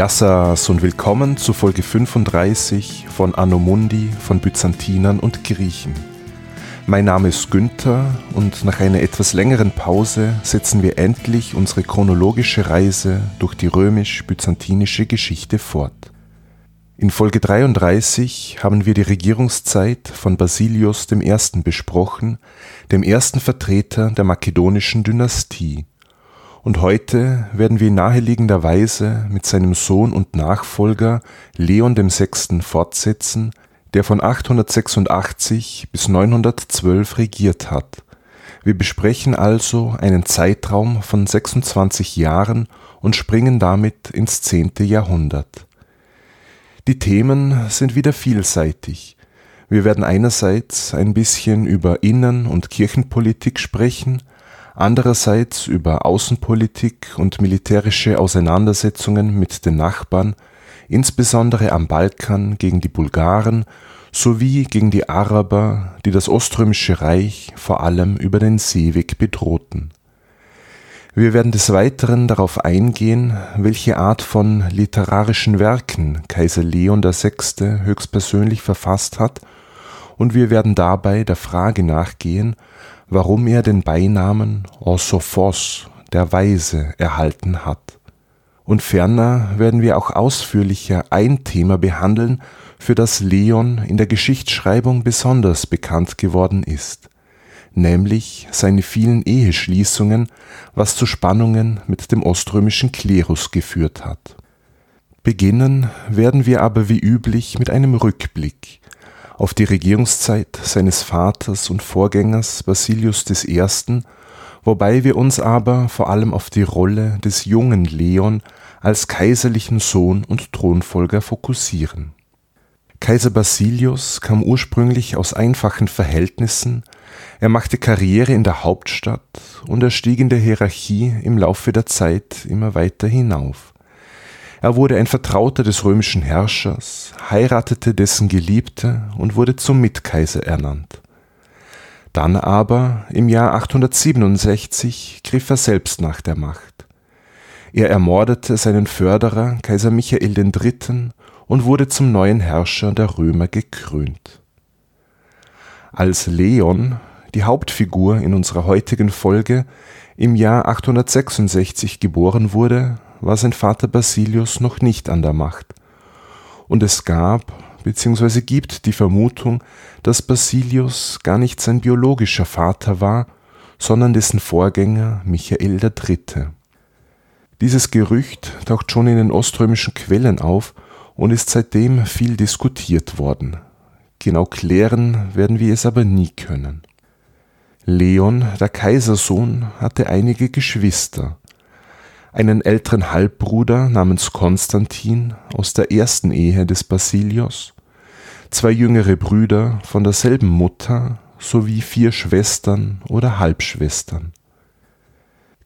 Yassas und willkommen zu Folge 35 von Anno Mundi von Byzantinern und Griechen. Mein Name ist Günther und nach einer etwas längeren Pause setzen wir endlich unsere chronologische Reise durch die römisch-byzantinische Geschichte fort. In Folge 33 haben wir die Regierungszeit von Basilius I. besprochen, dem ersten Vertreter der makedonischen Dynastie und heute werden wir in naheliegender Weise mit seinem Sohn und Nachfolger Leon VI. fortsetzen, der von 886 bis 912 regiert hat. Wir besprechen also einen Zeitraum von 26 Jahren und springen damit ins 10. Jahrhundert. Die Themen sind wieder vielseitig. Wir werden einerseits ein bisschen über Innen- und Kirchenpolitik sprechen, andererseits über Außenpolitik und militärische Auseinandersetzungen mit den Nachbarn, insbesondere am Balkan gegen die Bulgaren sowie gegen die Araber, die das Oströmische Reich vor allem über den Seeweg bedrohten. Wir werden des Weiteren darauf eingehen, welche Art von literarischen Werken Kaiser Leon VI. höchstpersönlich verfasst hat, und wir werden dabei der Frage nachgehen, warum er den Beinamen Orsophos, der Weise, erhalten hat. Und ferner werden wir auch ausführlicher ein Thema behandeln, für das Leon in der Geschichtsschreibung besonders bekannt geworden ist, nämlich seine vielen Eheschließungen, was zu Spannungen mit dem oströmischen Klerus geführt hat. Beginnen werden wir aber wie üblich mit einem Rückblick, auf die Regierungszeit seines Vaters und Vorgängers Basilius I., wobei wir uns aber vor allem auf die Rolle des jungen Leon als kaiserlichen Sohn und Thronfolger fokussieren. Kaiser Basilius kam ursprünglich aus einfachen Verhältnissen, er machte Karriere in der Hauptstadt und er stieg in der Hierarchie im Laufe der Zeit immer weiter hinauf. Er wurde ein Vertrauter des römischen Herrschers, heiratete dessen Geliebte und wurde zum Mitkaiser ernannt. Dann aber, im Jahr 867, griff er selbst nach der Macht. Er ermordete seinen Förderer, Kaiser Michael III., und wurde zum neuen Herrscher der Römer gekrönt. Als Leon, die Hauptfigur in unserer heutigen Folge, im Jahr 866 geboren wurde, war sein Vater Basilius noch nicht an der Macht. Und es gab bzw. gibt die Vermutung, dass Basilius gar nicht sein biologischer Vater war, sondern dessen Vorgänger Michael III. Dieses Gerücht taucht schon in den oströmischen Quellen auf und ist seitdem viel diskutiert worden. Genau klären werden wir es aber nie können. Leon, der Kaisersohn, hatte einige Geschwister, einen älteren Halbbruder namens Konstantin aus der ersten Ehe des Basilios, zwei jüngere Brüder von derselben Mutter sowie vier Schwestern oder Halbschwestern.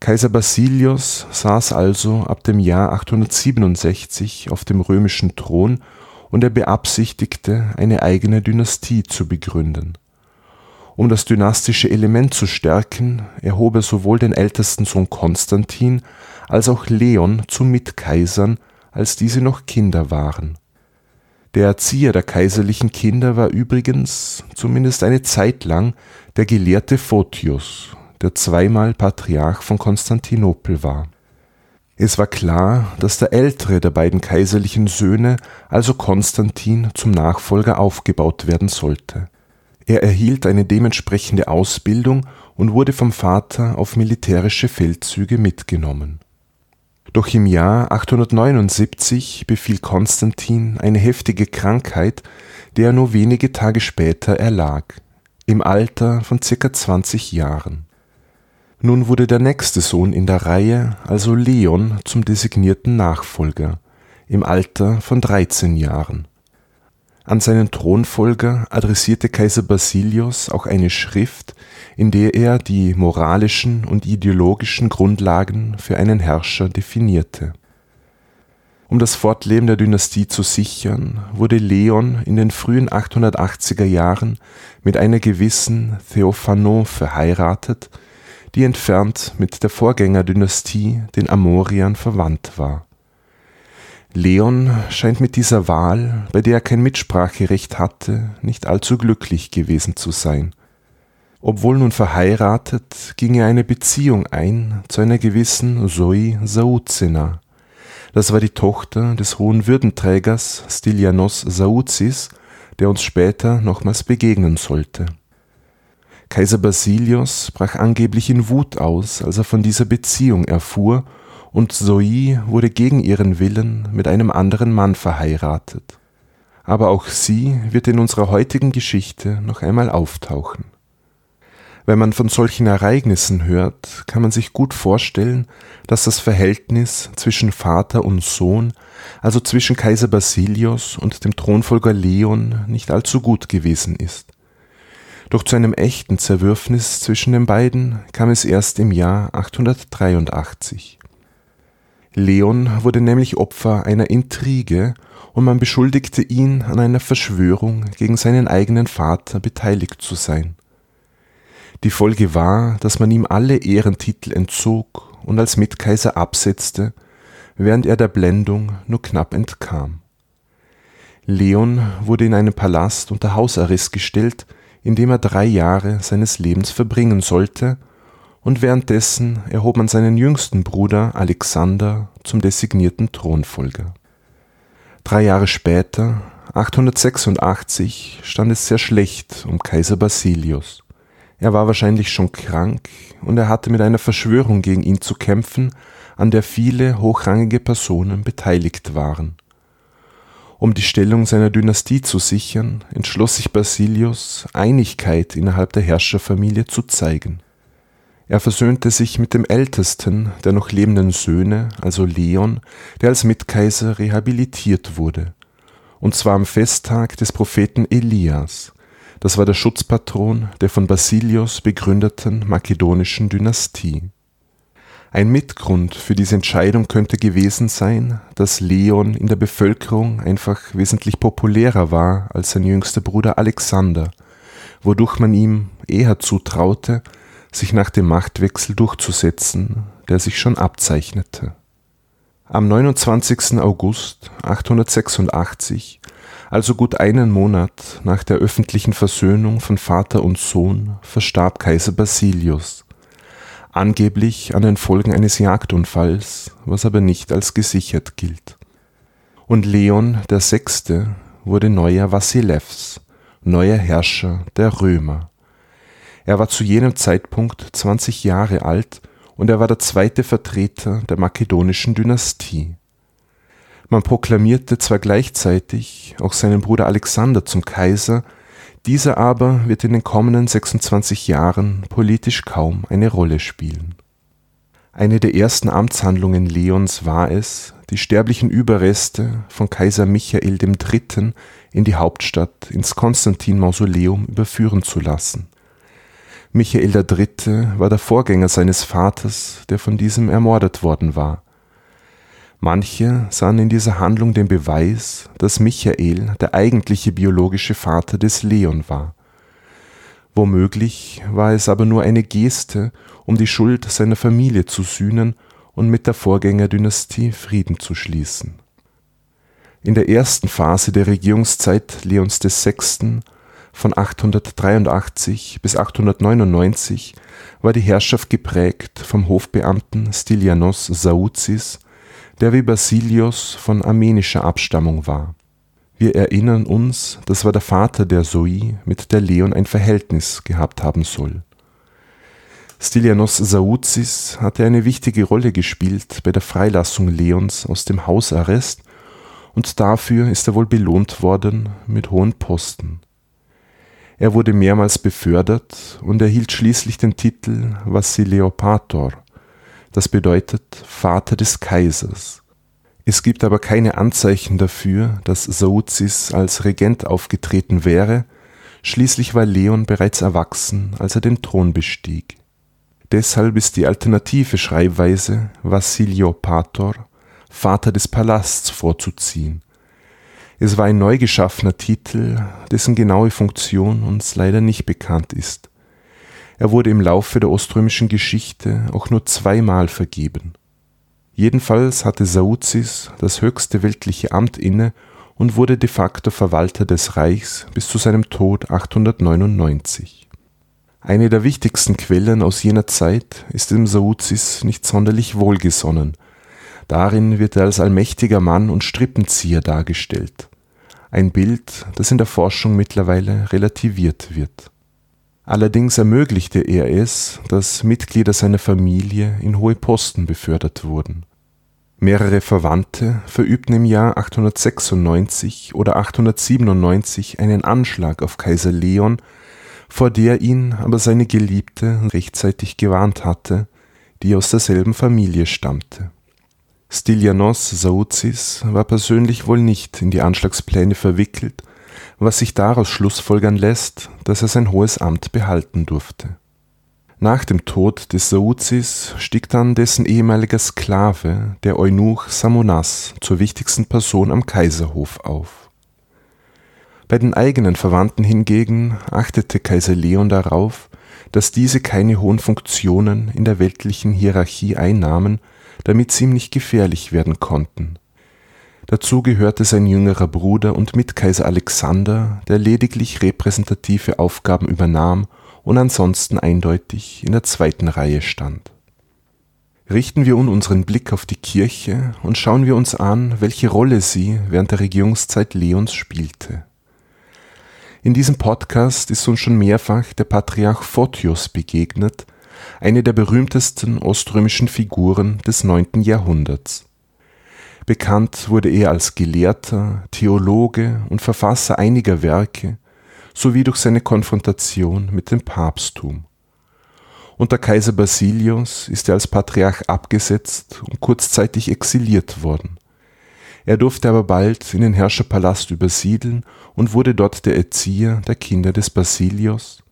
Kaiser Basilius saß also ab dem Jahr 867 auf dem römischen Thron und er beabsichtigte, eine eigene Dynastie zu begründen. Um das dynastische Element zu stärken, erhob er sowohl den ältesten Sohn Konstantin als auch Leon zu Mitkaisern, als diese noch Kinder waren. Der Erzieher der kaiserlichen Kinder war übrigens, zumindest eine Zeit lang, der Gelehrte Photius, der zweimal Patriarch von Konstantinopel war. Es war klar, dass der ältere der beiden kaiserlichen Söhne, also Konstantin, zum Nachfolger aufgebaut werden sollte. Er erhielt eine dementsprechende Ausbildung und wurde vom Vater auf militärische Feldzüge mitgenommen. Doch im Jahr 879 befiel Konstantin eine heftige Krankheit, der er nur wenige Tage später erlag, im Alter von circa 20 Jahren. Nun wurde der nächste Sohn in der Reihe, also Leon, zum designierten Nachfolger, im Alter von 13 Jahren. An seinen Thronfolger adressierte Kaiser Basilius auch eine Schrift, in der er die moralischen und ideologischen Grundlagen für einen Herrscher definierte. Um das Fortleben der Dynastie zu sichern, wurde Leon in den frühen 880er Jahren mit einer gewissen Theophanon verheiratet, die entfernt mit der Vorgängerdynastie, den Amoriern, verwandt war Leon scheint mit dieser Wahl, bei der er kein Mitspracherecht hatte, nicht allzu glücklich gewesen zu sein. Obwohl nun verheiratet, ging er eine Beziehung ein zu einer gewissen Zoe Sauzina. Das war die Tochter des hohen Würdenträgers Stylianos Sauzis, der uns später nochmals begegnen sollte. Kaiser Basilios brach angeblich in Wut aus, als er von dieser Beziehung erfuhr und Zoe wurde gegen ihren Willen mit einem anderen Mann verheiratet. Aber auch sie wird in unserer heutigen Geschichte noch einmal auftauchen. Wenn man von solchen Ereignissen hört, kann man sich gut vorstellen, dass das Verhältnis zwischen Vater und Sohn, also zwischen Kaiser Basilios und dem Thronfolger Leon, nicht allzu gut gewesen ist. Doch zu einem echten Zerwürfnis zwischen den beiden kam es erst im Jahr 883. Leon wurde nämlich Opfer einer Intrige und man beschuldigte ihn an einer Verschwörung gegen seinen eigenen Vater beteiligt zu sein. Die Folge war, dass man ihm alle Ehrentitel entzog und als Mitkaiser absetzte, während er der Blendung nur knapp entkam. Leon wurde in einem Palast unter Hausarrest gestellt, in dem er drei Jahre seines Lebens verbringen sollte und währenddessen erhob man seinen jüngsten Bruder Alexander zum designierten Thronfolger. Drei Jahre später, 886, stand es sehr schlecht um Kaiser Basilius. Er war wahrscheinlich schon krank und er hatte mit einer Verschwörung gegen ihn zu kämpfen, an der viele hochrangige Personen beteiligt waren. Um die Stellung seiner Dynastie zu sichern, entschloss sich Basilius, Einigkeit innerhalb der Herrscherfamilie zu zeigen. Er versöhnte sich mit dem ältesten der noch lebenden Söhne, also Leon, der als Mitkaiser rehabilitiert wurde, und zwar am Festtag des Propheten Elias. Das war der Schutzpatron der von Basilios begründeten makedonischen Dynastie. Ein Mitgrund für diese Entscheidung könnte gewesen sein, dass Leon in der Bevölkerung einfach wesentlich populärer war als sein jüngster Bruder Alexander, wodurch man ihm eher zutraute, sich nach dem Machtwechsel durchzusetzen, der sich schon abzeichnete. Am 29. August 886, also gut einen Monat nach der öffentlichen Versöhnung von Vater und Sohn, verstarb Kaiser Basilius, angeblich an den Folgen eines Jagdunfalls, was aber nicht als gesichert gilt. Und Leon Sechste wurde neuer Vassilevs, neuer Herrscher der Römer. Er war zu jenem Zeitpunkt 20 Jahre alt und er war der zweite Vertreter der makedonischen Dynastie. Man proklamierte zwar gleichzeitig auch seinen Bruder Alexander zum Kaiser, dieser aber wird in den kommenden 26 Jahren politisch kaum eine Rolle spielen. Eine der ersten Amtshandlungen Leons war es, die sterblichen Überreste von Kaiser Michael III. in die Hauptstadt ins Konstantin-Mausoleum überführen zu lassen. Michael III. war der Vorgänger seines Vaters, der von diesem ermordet worden war. Manche sahen in dieser Handlung den Beweis, dass Michael der eigentliche biologische Vater des Leon war. Womöglich war es aber nur eine Geste, um die Schuld seiner Familie zu sühnen und mit der Vorgängerdynastie Frieden zu schließen. In der ersten Phase der Regierungszeit Leons VI von 883 bis 899 war die Herrschaft geprägt vom Hofbeamten Stylianos Sauzis, der wie Basilios von armenischer Abstammung war. Wir erinnern uns, das war der Vater der Zoe, mit der Leon ein Verhältnis gehabt haben soll. Stylianos Sauzis hatte eine wichtige Rolle gespielt bei der Freilassung Leons aus dem Hausarrest und dafür ist er wohl belohnt worden mit hohen Posten. Er wurde mehrmals befördert und erhielt schließlich den Titel Vassiliopaator, das bedeutet Vater des Kaisers. Es gibt aber keine Anzeichen dafür, dass Sauzis als Regent aufgetreten wäre, schließlich war Leon bereits erwachsen, als er den Thron bestieg. Deshalb ist die alternative Schreibweise Vassiliopator, Vater des Palasts, vorzuziehen, es war ein neu geschaffener Titel, dessen genaue Funktion uns leider nicht bekannt ist. Er wurde im Laufe der oströmischen Geschichte auch nur zweimal vergeben. Jedenfalls hatte Sauzis das höchste weltliche Amt inne und wurde de facto Verwalter des Reichs bis zu seinem Tod 899. Eine der wichtigsten Quellen aus jener Zeit ist dem Sauzis nicht sonderlich wohlgesonnen. Darin wird er als allmächtiger Mann und Strippenzieher dargestellt. Ein Bild, das in der Forschung mittlerweile relativiert wird. Allerdings ermöglichte er es, dass Mitglieder seiner Familie in hohe Posten befördert wurden. Mehrere Verwandte verübten im Jahr 896 oder 897 einen Anschlag auf Kaiser Leon, vor der ihn aber seine Geliebte rechtzeitig gewarnt hatte, die aus derselben Familie stammte. Stylianos Sauzis war persönlich wohl nicht in die Anschlagspläne verwickelt was sich daraus schlussfolgern lässt, dass er sein hohes Amt behalten durfte. Nach dem Tod des Sauzis stieg dann dessen ehemaliger Sklave, der Eunuch Samonas, zur wichtigsten Person am Kaiserhof auf. Bei den eigenen Verwandten hingegen achtete Kaiser Leon darauf, dass diese keine hohen Funktionen in der weltlichen Hierarchie einnahmen, damit sie ihm nicht gefährlich werden konnten Dazu gehörte sein jüngerer Bruder und Mitkaiser Alexander, der lediglich repräsentative Aufgaben übernahm und ansonsten eindeutig in der zweiten Reihe stand. Richten wir nun unseren Blick auf die Kirche und schauen wir uns an, welche Rolle sie während der Regierungszeit Leons spielte. In diesem Podcast ist uns schon mehrfach der Patriarch Photios begegnet, eine der berühmtesten oströmischen Figuren des neunten Jahrhunderts. Bekannt wurde er als Gelehrter, Theologe und Verfasser einiger Werke sowie durch seine Konfrontation mit dem Papsttum. Unter Kaiser Basilius ist er als Patriarch abgesetzt und kurzzeitig exiliert worden. Er durfte aber bald in den Herrscherpalast übersiedeln und wurde dort der Erzieher der Kinder des Basilius,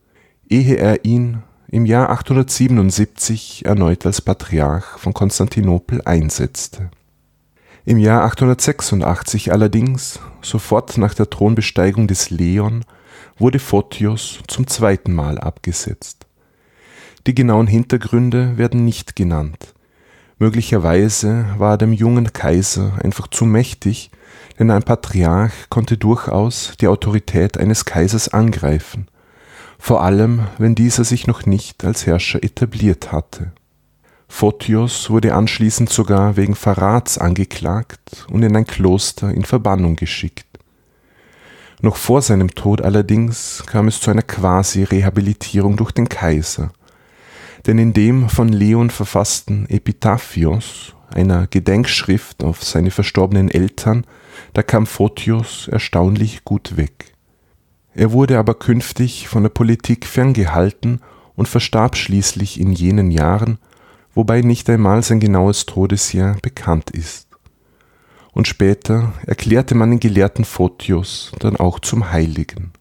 ehe er ihn im Jahr 877 erneut als Patriarch von Konstantinopel einsetzte im Jahr 886 allerdings, sofort nach der Thronbesteigung des Leon, wurde Photios zum zweiten Mal abgesetzt. Die genauen Hintergründe werden nicht genannt. Möglicherweise war er dem jungen Kaiser einfach zu mächtig, denn ein Patriarch konnte durchaus die Autorität eines Kaisers angreifen, vor allem wenn dieser sich noch nicht als Herrscher etabliert hatte Photios wurde anschließend sogar wegen Verrats angeklagt und in ein Kloster in Verbannung geschickt. Noch vor seinem Tod allerdings kam es zu einer Quasi-Rehabilitierung durch den Kaiser, denn in dem von Leon verfassten Epitaphios, einer Gedenkschrift auf seine verstorbenen Eltern, da kam Photios erstaunlich gut weg. Er wurde aber künftig von der Politik ferngehalten und verstarb schließlich in jenen Jahren, wobei nicht einmal sein genaues Todesjahr bekannt ist. Und später erklärte man den Gelehrten Photios dann auch zum Heiligen.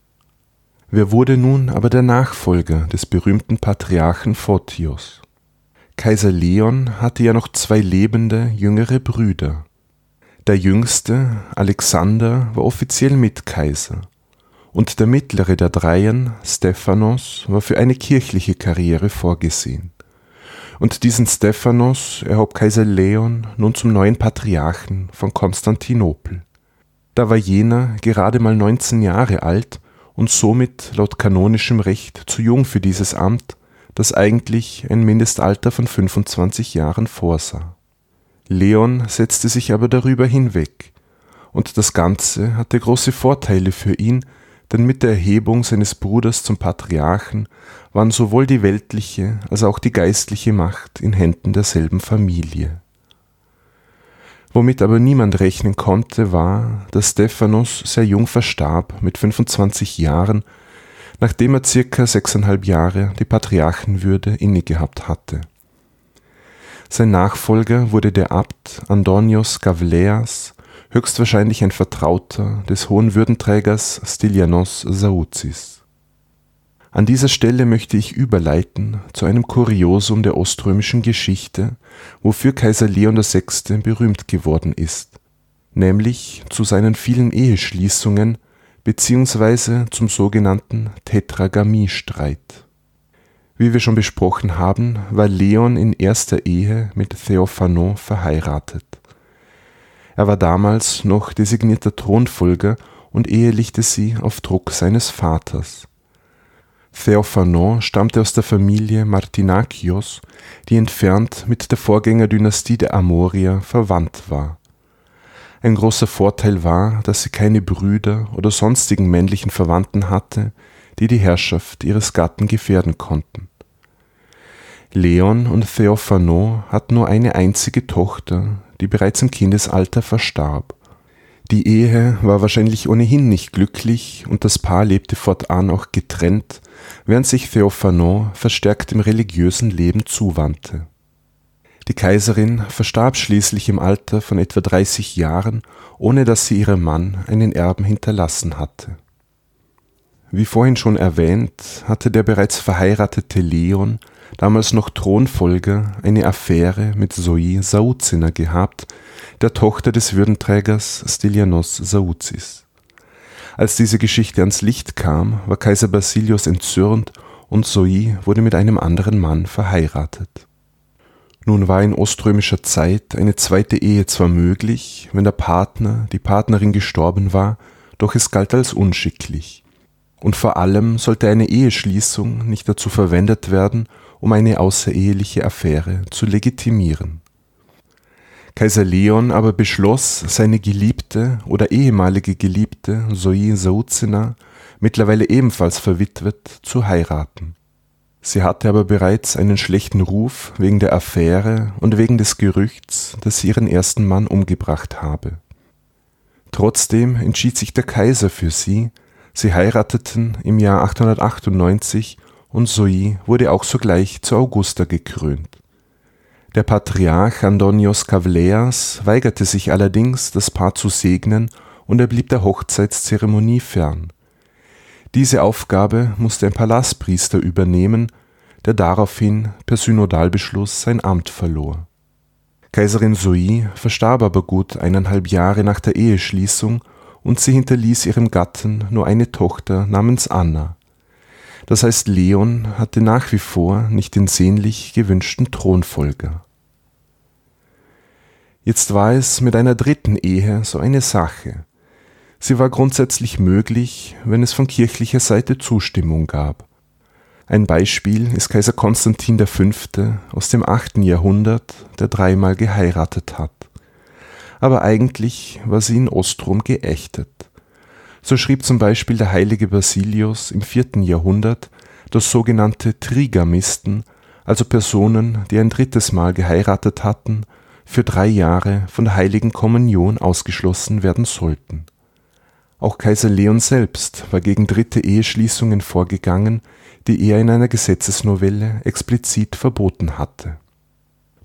Wer wurde nun aber der Nachfolger des berühmten Patriarchen Photios? Kaiser Leon hatte ja noch zwei lebende jüngere Brüder. Der jüngste, Alexander, war offiziell Mitkaiser, und der mittlere der Dreien, Stephanos, war für eine kirchliche Karriere vorgesehen. Und diesen Stephanos erhob Kaiser Leon nun zum neuen Patriarchen von Konstantinopel. Da war jener gerade mal 19 Jahre alt und somit laut kanonischem Recht zu jung für dieses Amt, das eigentlich ein Mindestalter von 25 Jahren vorsah. Leon setzte sich aber darüber hinweg, und das Ganze hatte große Vorteile für ihn, denn mit der Erhebung seines Bruders zum Patriarchen waren sowohl die weltliche als auch die geistliche Macht in Händen derselben Familie. Womit aber niemand rechnen konnte, war, dass Stephanus sehr jung verstarb, mit 25 Jahren, nachdem er circa sechseinhalb Jahre die Patriarchenwürde innegehabt hatte. Sein Nachfolger wurde der Abt Andonios Gavleas, höchstwahrscheinlich ein Vertrauter des hohen Würdenträgers Stylianos Sauzis. An dieser Stelle möchte ich überleiten zu einem Kuriosum der oströmischen Geschichte, wofür Kaiser Leon VI. berühmt geworden ist, nämlich zu seinen vielen Eheschließungen beziehungsweise zum sogenannten Tetragamiestreit. Wie wir schon besprochen haben, war Leon in erster Ehe mit Theophanon verheiratet. Er war damals noch designierter Thronfolger und ehelichte sie auf Druck seines Vaters. Theophanon stammte aus der Familie Martinakios, die entfernt mit der Vorgängerdynastie der Amorier verwandt war. Ein großer Vorteil war, dass sie keine Brüder oder sonstigen männlichen Verwandten hatte, die die Herrschaft ihres Gatten gefährden konnten. Leon und Theophanon hatten nur eine einzige Tochter, die bereits im Kindesalter verstarb. Die Ehe war wahrscheinlich ohnehin nicht glücklich und das Paar lebte fortan auch getrennt, während sich Theophanon verstärkt im religiösen Leben zuwandte. Die Kaiserin verstarb schließlich im Alter von etwa 30 Jahren, ohne dass sie ihrem Mann einen Erben hinterlassen hatte. Wie vorhin schon erwähnt, hatte der bereits verheiratete Leon damals noch Thronfolger, eine Affäre mit Zoe Sauzina gehabt, der Tochter des Würdenträgers Stylianos Sauzis. Als diese Geschichte ans Licht kam, war Kaiser Basilius entzürnt und Zoe wurde mit einem anderen Mann verheiratet. Nun war in oströmischer Zeit eine zweite Ehe zwar möglich, wenn der Partner, die Partnerin gestorben war, doch es galt als unschicklich. Und vor allem sollte eine Eheschließung nicht dazu verwendet werden, um eine außereheliche Affäre zu legitimieren. Kaiser Leon aber beschloss, seine Geliebte oder ehemalige Geliebte Zoe Sauzina, mittlerweile ebenfalls verwitwet, zu heiraten. Sie hatte aber bereits einen schlechten Ruf wegen der Affäre und wegen des Gerüchts, dass sie ihren ersten Mann umgebracht habe. Trotzdem entschied sich der Kaiser für sie, sie heirateten im Jahr 898 und Zoe wurde auch sogleich zu Augusta gekrönt. Der Patriarch Antonios Kavleas weigerte sich allerdings, das Paar zu segnen, und er blieb der Hochzeitszeremonie fern. Diese Aufgabe musste ein Palastpriester übernehmen, der daraufhin per Synodalbeschluss sein Amt verlor. Kaiserin Zoe verstarb aber gut eineinhalb Jahre nach der Eheschließung und sie hinterließ ihrem Gatten nur eine Tochter namens Anna. Das heißt, Leon hatte nach wie vor nicht den sehnlich gewünschten Thronfolger. Jetzt war es mit einer dritten Ehe so eine Sache. Sie war grundsätzlich möglich, wenn es von kirchlicher Seite Zustimmung gab. Ein Beispiel ist Kaiser Konstantin V. aus dem 8. Jahrhundert, der dreimal geheiratet hat. Aber eigentlich war sie in Ostrom geächtet. So schrieb zum Beispiel der heilige Basilius im vierten Jahrhundert, dass sogenannte Trigamisten, also Personen, die ein drittes Mal geheiratet hatten, für drei Jahre von der heiligen Kommunion ausgeschlossen werden sollten. Auch Kaiser Leon selbst war gegen dritte Eheschließungen vorgegangen, die er in einer Gesetzesnovelle explizit verboten hatte.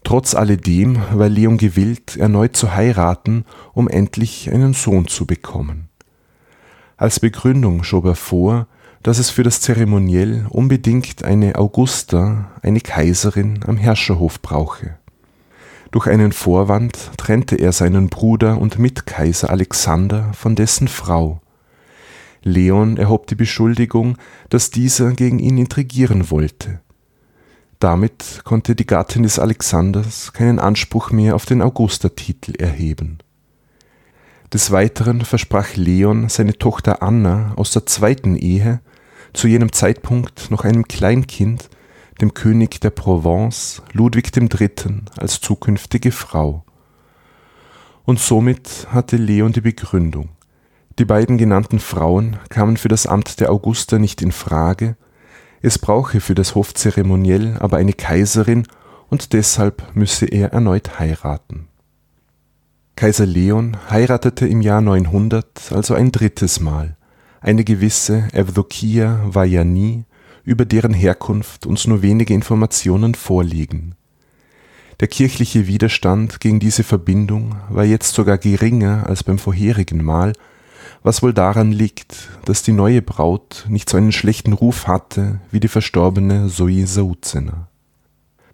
Trotz alledem war Leon gewillt, erneut zu heiraten, um endlich einen Sohn zu bekommen. Als Begründung schob er vor, dass es für das Zeremoniell unbedingt eine Augusta, eine Kaiserin, am Herrscherhof brauche. Durch einen Vorwand trennte er seinen Bruder und Mitkaiser Alexander von dessen Frau. Leon erhob die Beschuldigung, dass dieser gegen ihn intrigieren wollte. Damit konnte die Gattin des Alexanders keinen Anspruch mehr auf den Augusta-Titel erheben des Weiteren versprach Leon seine Tochter Anna aus der zweiten Ehe, zu jenem Zeitpunkt noch einem Kleinkind, dem König der Provence, Ludwig III., als zukünftige Frau. Und somit hatte Leon die Begründung. Die beiden genannten Frauen kamen für das Amt der Augusta nicht in Frage, es brauche für das Hofzeremoniell aber eine Kaiserin und deshalb müsse er erneut heiraten. Kaiser Leon heiratete im Jahr 900 also ein drittes Mal eine gewisse Evdokia Vaiani, über deren Herkunft uns nur wenige Informationen vorliegen. Der kirchliche Widerstand gegen diese Verbindung war jetzt sogar geringer als beim vorherigen Mal, was wohl daran liegt, dass die neue Braut nicht so einen schlechten Ruf hatte wie die verstorbene Zoe Sauzena.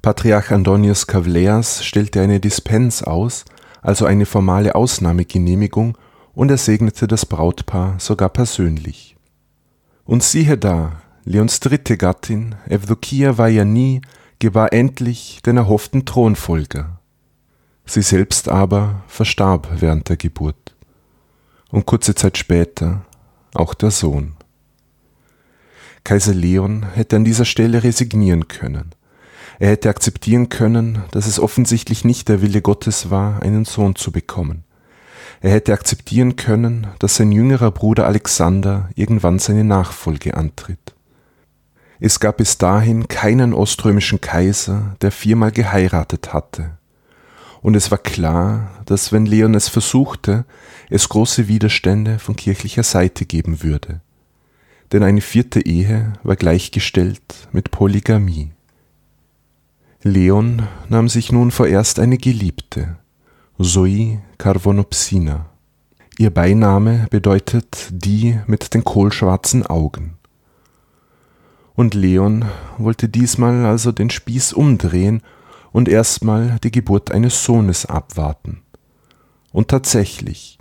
Patriarch Antonius Kavleas stellte eine Dispens aus, also eine formale Ausnahmegenehmigung, und er segnete das Brautpaar sogar persönlich. Und siehe da, Leons dritte Gattin, Evdokia Vaiani, gebar endlich den erhofften Thronfolger. Sie selbst aber verstarb während der Geburt. Und kurze Zeit später auch der Sohn. Kaiser Leon hätte an dieser Stelle resignieren können. Er hätte akzeptieren können, dass es offensichtlich nicht der Wille Gottes war, einen Sohn zu bekommen. Er hätte akzeptieren können, dass sein jüngerer Bruder Alexander irgendwann seine Nachfolge antritt. Es gab bis dahin keinen oströmischen Kaiser, der viermal geheiratet hatte. Und es war klar, dass wenn Leon es versuchte, es große Widerstände von kirchlicher Seite geben würde. Denn eine vierte Ehe war gleichgestellt mit Polygamie. Leon nahm sich nun vorerst eine Geliebte, Zoe Carvonopsina. Ihr Beiname bedeutet die mit den kohlschwarzen Augen. Und Leon wollte diesmal also den Spieß umdrehen und erstmal die Geburt eines Sohnes abwarten. Und tatsächlich,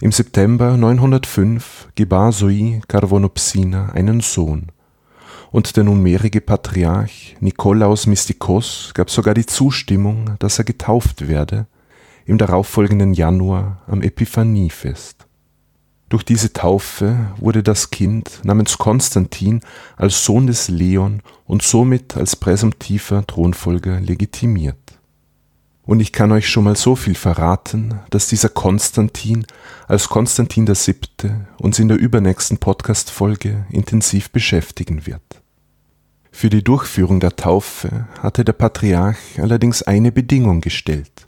im September 905 gebar Zoe Carvonopsina einen Sohn, und der nunmehrige Patriarch Nikolaus Mystikos gab sogar die Zustimmung, dass er getauft werde, im darauffolgenden Januar am Epiphaniefest. Durch diese Taufe wurde das Kind namens Konstantin als Sohn des Leon und somit als präsumptiver Thronfolger legitimiert. Und ich kann euch schon mal so viel verraten, dass dieser Konstantin als Konstantin VII. uns in der übernächsten Podcast-Folge intensiv beschäftigen wird. Für die Durchführung der Taufe hatte der Patriarch allerdings eine Bedingung gestellt,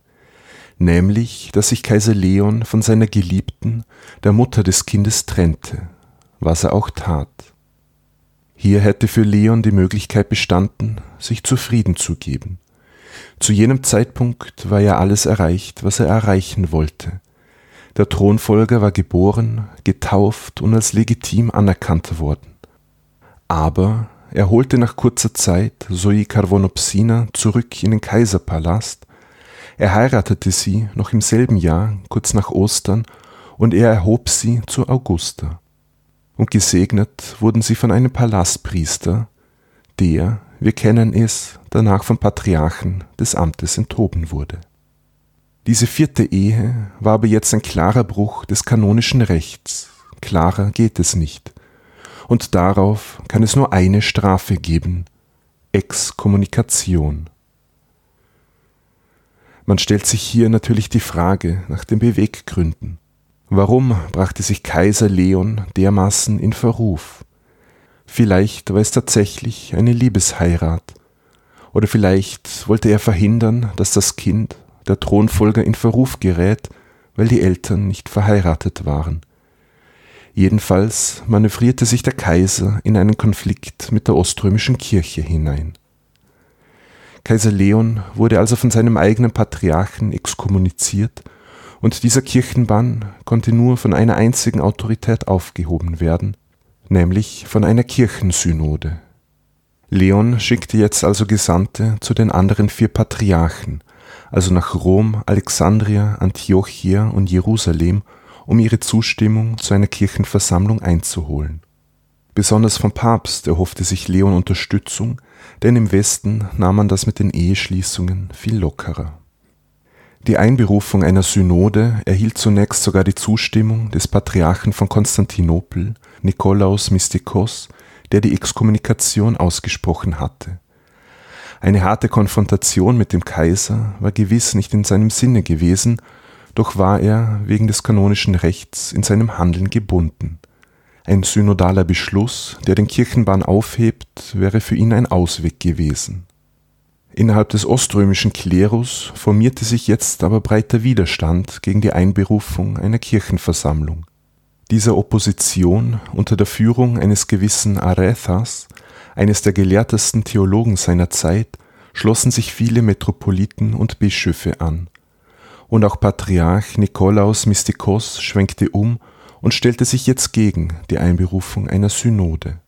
nämlich, dass sich Kaiser Leon von seiner Geliebten, der Mutter des Kindes, trennte, was er auch tat. Hier hätte für Leon die Möglichkeit bestanden, sich zufrieden zu geben. Zu jenem Zeitpunkt war ja alles erreicht, was er erreichen wollte. Der Thronfolger war geboren, getauft und als legitim anerkannt worden. Aber er holte nach kurzer Zeit Zoe Carvonopsina zurück in den Kaiserpalast, er heiratete sie noch im selben Jahr, kurz nach Ostern, und er erhob sie zu Augusta. Und gesegnet wurden sie von einem Palastpriester, der, wir kennen es, danach vom Patriarchen des Amtes enthoben wurde. Diese vierte Ehe war aber jetzt ein klarer Bruch des kanonischen Rechts. Klarer geht es nicht und darauf kann es nur eine Strafe geben, Exkommunikation. Man stellt sich hier natürlich die Frage nach den Beweggründen. Warum brachte sich Kaiser Leon dermaßen in Verruf? Vielleicht war es tatsächlich eine Liebesheirat. Oder vielleicht wollte er verhindern, dass das Kind, der Thronfolger, in Verruf gerät, weil die Eltern nicht verheiratet waren. Jedenfalls manövrierte sich der Kaiser in einen Konflikt mit der oströmischen Kirche hinein. Kaiser Leon wurde also von seinem eigenen Patriarchen exkommuniziert und dieser Kirchenbann konnte nur von einer einzigen Autorität aufgehoben werden, nämlich von einer Kirchensynode. Leon schickte jetzt also Gesandte zu den anderen vier Patriarchen, also nach Rom, Alexandria, Antiochia und Jerusalem um ihre Zustimmung zu einer Kirchenversammlung einzuholen. Besonders vom Papst erhoffte sich Leon Unterstützung, denn im Westen nahm man das mit den Eheschließungen viel lockerer. Die Einberufung einer Synode erhielt zunächst sogar die Zustimmung des Patriarchen von Konstantinopel, Nikolaus Mystikos, der die Exkommunikation ausgesprochen hatte. Eine harte Konfrontation mit dem Kaiser war gewiss nicht in seinem Sinne gewesen doch war er wegen des kanonischen Rechts in seinem Handeln gebunden. Ein synodaler Beschluss, der den Kirchenbahn aufhebt, wäre für ihn ein Ausweg gewesen. Innerhalb des oströmischen Klerus formierte sich jetzt aber breiter Widerstand gegen die Einberufung einer Kirchenversammlung. Dieser Opposition unter der Führung eines gewissen Arethas, eines der gelehrtesten Theologen seiner Zeit, schlossen sich viele Metropoliten und Bischöfe an und auch Patriarch Nikolaus Mystikos schwenkte um und stellte sich jetzt gegen die Einberufung einer Synode.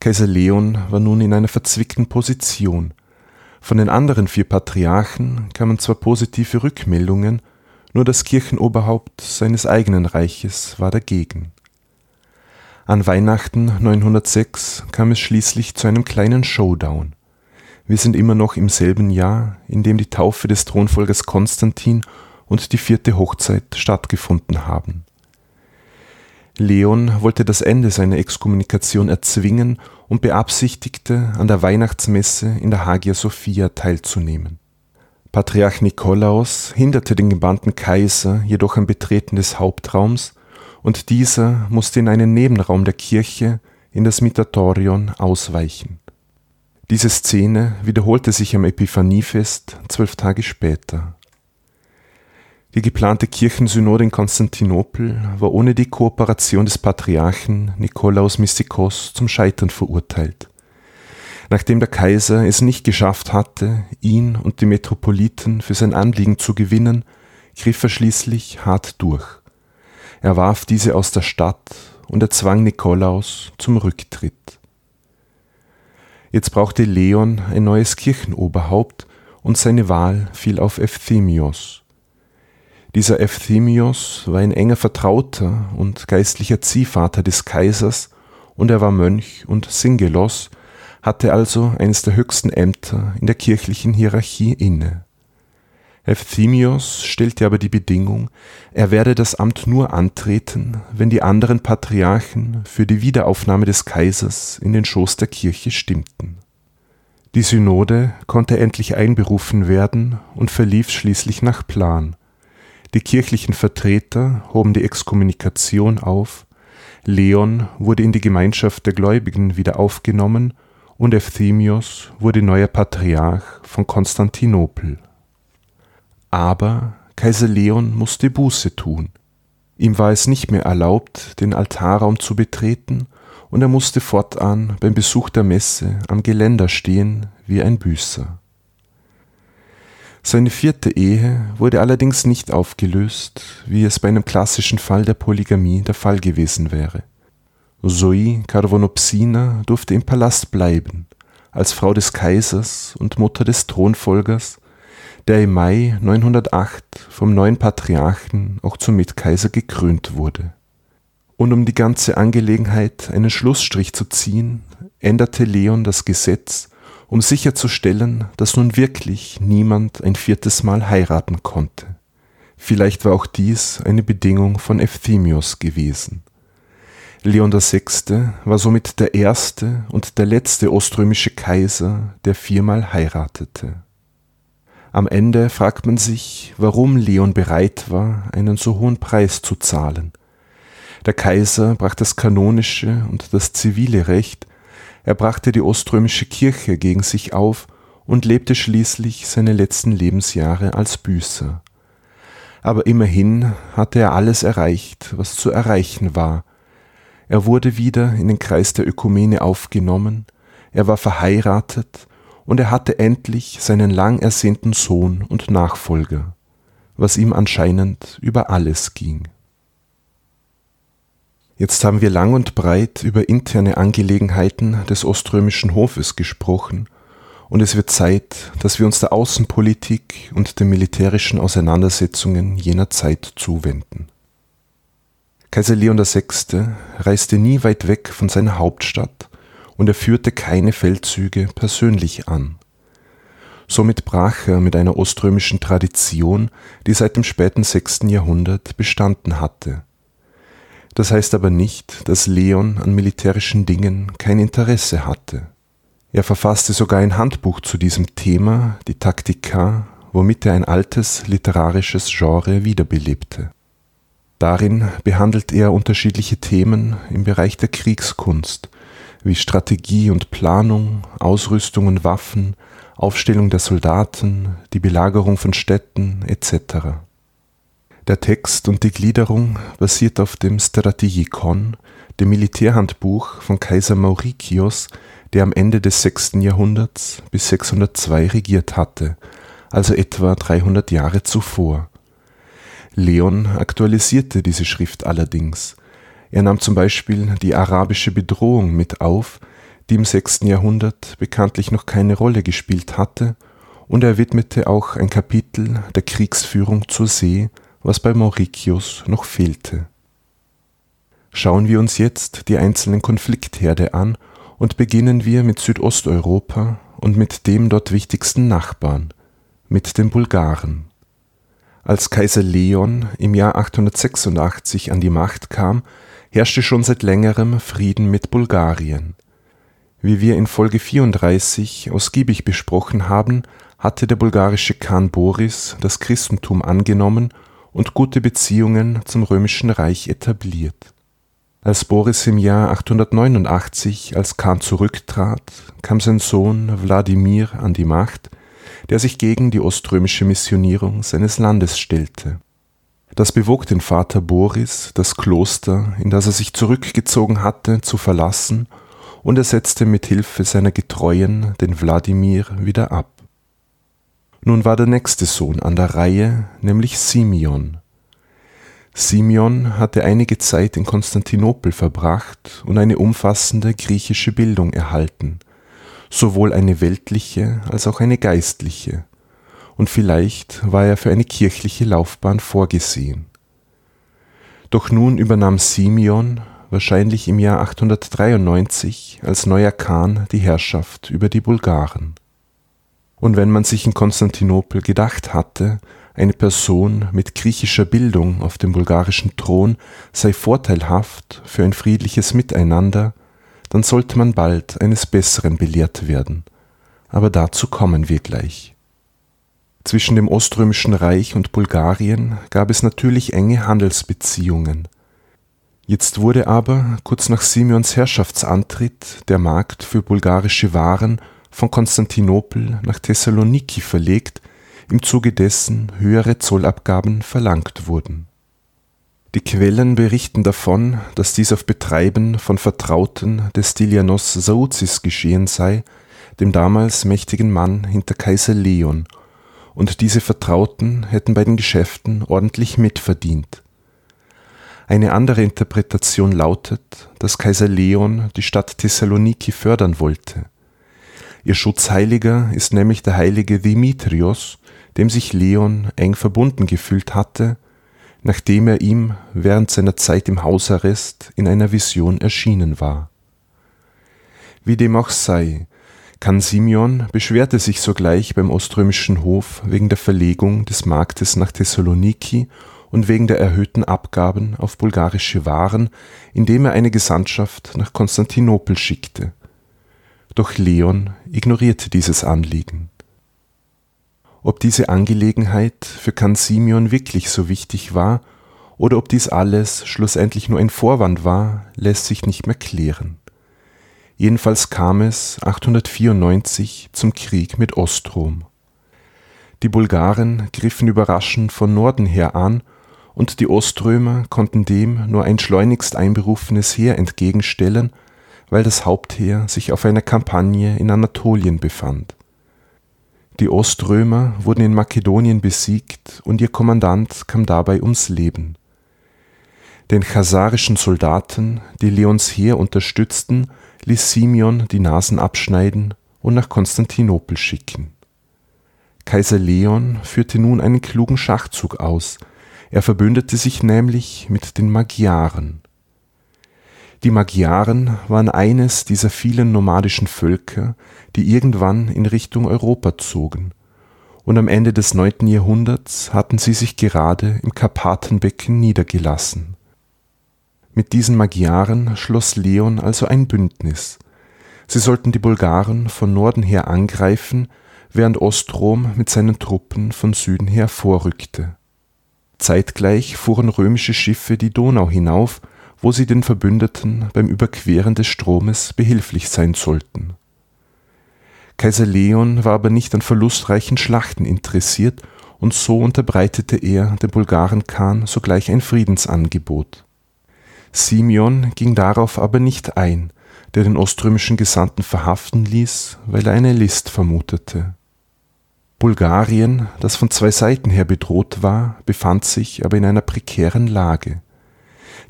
Kaiser Leon war nun in einer verzwickten Position. Von den anderen vier Patriarchen kamen zwar positive Rückmeldungen, nur das Kirchenoberhaupt seines eigenen Reiches war dagegen. An Weihnachten 906 kam es schließlich zu einem kleinen Showdown. Wir sind immer noch im selben Jahr, in dem die Taufe des Thronfolgers Konstantin und die vierte Hochzeit stattgefunden haben. Leon wollte das Ende seiner Exkommunikation erzwingen und beabsichtigte, an der Weihnachtsmesse in der Hagia Sophia teilzunehmen. Patriarch Nikolaus hinderte den gebannten Kaiser jedoch am Betreten des Hauptraums und dieser musste in einen Nebenraum der Kirche in das Mitatorion ausweichen. Diese Szene wiederholte sich am Epiphaniefest zwölf Tage später. Die geplante Kirchensynode in Konstantinopel war ohne die Kooperation des Patriarchen Nikolaus Mystikos zum Scheitern verurteilt. Nachdem der Kaiser es nicht geschafft hatte, ihn und die Metropoliten für sein Anliegen zu gewinnen, griff er schließlich hart durch. Er warf diese aus der Stadt und erzwang Nikolaus zum Rücktritt. Jetzt brauchte Leon ein neues Kirchenoberhaupt und seine Wahl fiel auf Euphemios. Dieser Euphemios war ein enger Vertrauter und geistlicher Ziehvater des Kaisers und er war Mönch und Singelos, hatte also eines der höchsten Ämter in der kirchlichen Hierarchie inne. Euphemios stellte aber die Bedingung, er werde das Amt nur antreten, wenn die anderen Patriarchen für die Wiederaufnahme des Kaisers in den Schoß der Kirche stimmten. Die Synode konnte endlich einberufen werden und verlief schließlich nach Plan. Die kirchlichen Vertreter hoben die Exkommunikation auf, Leon wurde in die Gemeinschaft der Gläubigen wieder aufgenommen und Euphemios wurde neuer Patriarch von Konstantinopel. Aber Kaiser Leon musste Buße tun. Ihm war es nicht mehr erlaubt, den Altarraum zu betreten, und er musste fortan beim Besuch der Messe am Geländer stehen wie ein Büßer. Seine vierte Ehe wurde allerdings nicht aufgelöst, wie es bei einem klassischen Fall der Polygamie der Fall gewesen wäre. Zoe Carvonopsina durfte im Palast bleiben, als Frau des Kaisers und Mutter des Thronfolgers der im Mai 908 vom neuen Patriarchen auch zum Mitkaiser gekrönt wurde. Und um die ganze Angelegenheit einen Schlussstrich zu ziehen, änderte Leon das Gesetz, um sicherzustellen, dass nun wirklich niemand ein viertes Mal heiraten konnte. Vielleicht war auch dies eine Bedingung von Euphemios gewesen. Leon VI. war somit der erste und der letzte oströmische Kaiser, der viermal heiratete. Am Ende fragt man sich, warum Leon bereit war, einen so hohen Preis zu zahlen. Der Kaiser brachte das kanonische und das zivile Recht, er brachte die oströmische Kirche gegen sich auf und lebte schließlich seine letzten Lebensjahre als Büßer. Aber immerhin hatte er alles erreicht, was zu erreichen war. Er wurde wieder in den Kreis der Ökumene aufgenommen, er war verheiratet und er hatte endlich seinen lang ersehnten Sohn und Nachfolger, was ihm anscheinend über alles ging. Jetzt haben wir lang und breit über interne Angelegenheiten des oströmischen Hofes gesprochen, und es wird Zeit, dass wir uns der Außenpolitik und den militärischen Auseinandersetzungen jener Zeit zuwenden. Kaiser Leon VI. reiste nie weit weg von seiner Hauptstadt und er führte keine Feldzüge persönlich an. Somit brach er mit einer oströmischen Tradition, die seit dem späten 6. Jahrhundert bestanden hatte. Das heißt aber nicht, dass Leon an militärischen Dingen kein Interesse hatte. Er verfasste sogar ein Handbuch zu diesem Thema, die Taktika, womit er ein altes literarisches Genre wiederbelebte. Darin behandelt er unterschiedliche Themen im Bereich der Kriegskunst, wie Strategie und Planung, Ausrüstung und Waffen, Aufstellung der Soldaten, die Belagerung von Städten etc. Der Text und die Gliederung basiert auf dem Strategikon, dem Militärhandbuch von Kaiser Maurikios, der am Ende des 6. Jahrhunderts bis 602 regiert hatte, also etwa 300 Jahre zuvor. Leon aktualisierte diese Schrift allerdings, er nahm zum Beispiel die arabische Bedrohung mit auf, die im 6. Jahrhundert bekanntlich noch keine Rolle gespielt hatte, und er widmete auch ein Kapitel der Kriegsführung zur See, was bei Mauritius noch fehlte. Schauen wir uns jetzt die einzelnen Konfliktherde an und beginnen wir mit Südosteuropa und mit dem dort wichtigsten Nachbarn, mit den Bulgaren. Als Kaiser Leon im Jahr 886 an die Macht kam, herrschte schon seit längerem Frieden mit Bulgarien. Wie wir in Folge 34 ausgiebig besprochen haben, hatte der bulgarische Khan Boris das Christentum angenommen und gute Beziehungen zum römischen Reich etabliert. Als Boris im Jahr 889 als Khan zurücktrat, kam sein Sohn Wladimir an die Macht, der sich gegen die oströmische Missionierung seines Landes stellte. Das bewog den Vater Boris, das Kloster, in das er sich zurückgezogen hatte, zu verlassen, und er setzte mit Hilfe seiner Getreuen den Wladimir wieder ab. Nun war der nächste Sohn an der Reihe, nämlich Simeon. Simeon hatte einige Zeit in Konstantinopel verbracht und eine umfassende griechische Bildung erhalten, sowohl eine weltliche als auch eine geistliche, und vielleicht war er für eine kirchliche Laufbahn vorgesehen. Doch nun übernahm Simeon, wahrscheinlich im Jahr 893, als neuer Khan die Herrschaft über die Bulgaren. Und wenn man sich in Konstantinopel gedacht hatte, eine Person mit griechischer Bildung auf dem bulgarischen Thron sei vorteilhaft für ein friedliches Miteinander, dann sollte man bald eines Besseren belehrt werden. Aber dazu kommen wir gleich. Zwischen dem Oströmischen Reich und Bulgarien gab es natürlich enge Handelsbeziehungen. Jetzt wurde aber, kurz nach Simeons Herrschaftsantritt, der Markt für bulgarische Waren von Konstantinopel nach Thessaloniki verlegt, im Zuge dessen höhere Zollabgaben verlangt wurden. Die Quellen berichten davon, dass dies auf Betreiben von Vertrauten des Stylianos Sauzis geschehen sei, dem damals mächtigen Mann hinter Kaiser Leon, und diese Vertrauten hätten bei den Geschäften ordentlich mitverdient. Eine andere Interpretation lautet, dass Kaiser Leon die Stadt Thessaloniki fördern wollte. Ihr Schutzheiliger ist nämlich der heilige Dimitrios, dem sich Leon eng verbunden gefühlt hatte, nachdem er ihm während seiner Zeit im Hausarrest in einer Vision erschienen war. Wie dem auch sei, Kan Simeon beschwerte sich sogleich beim oströmischen Hof wegen der Verlegung des Marktes nach Thessaloniki und wegen der erhöhten Abgaben auf bulgarische Waren, indem er eine Gesandtschaft nach Konstantinopel schickte doch Leon ignorierte dieses Anliegen. Ob diese Angelegenheit für Kan Simeon wirklich so wichtig war oder ob dies alles schlussendlich nur ein Vorwand war, lässt sich nicht mehr klären. Jedenfalls kam es 894 zum Krieg mit Ostrom. Die Bulgaren griffen überraschend von Norden her an und die Oströmer konnten dem nur ein schleunigst einberufenes Heer entgegenstellen weil das Hauptheer sich auf einer Kampagne in Anatolien befand. Die Oströmer wurden in Makedonien besiegt und ihr Kommandant kam dabei ums Leben. Den chasarischen Soldaten, die Leons Heer unterstützten, ließ Simeon die Nasen abschneiden und nach Konstantinopel schicken. Kaiser Leon führte nun einen klugen Schachzug aus, er verbündete sich nämlich mit den Magyaren. Die Magyaren waren eines dieser vielen nomadischen Völker, die irgendwann in Richtung Europa zogen, und am Ende des neunten Jahrhunderts hatten sie sich gerade im Karpatenbecken niedergelassen. Mit diesen Magyaren schloss Leon also ein Bündnis. Sie sollten die Bulgaren von Norden her angreifen, während Ostrom mit seinen Truppen von Süden her vorrückte. Zeitgleich fuhren römische Schiffe die Donau hinauf wo sie den Verbündeten beim Überqueren des Stromes behilflich sein sollten. Kaiser Leon war aber nicht an verlustreichen Schlachten interessiert und so unterbreitete er dem Bulgarenkhan sogleich ein Friedensangebot. Simeon ging darauf aber nicht ein, der den oströmischen Gesandten verhaften ließ, weil er eine List vermutete. Bulgarien, das von zwei Seiten her bedroht war, befand sich aber in einer prekären Lage.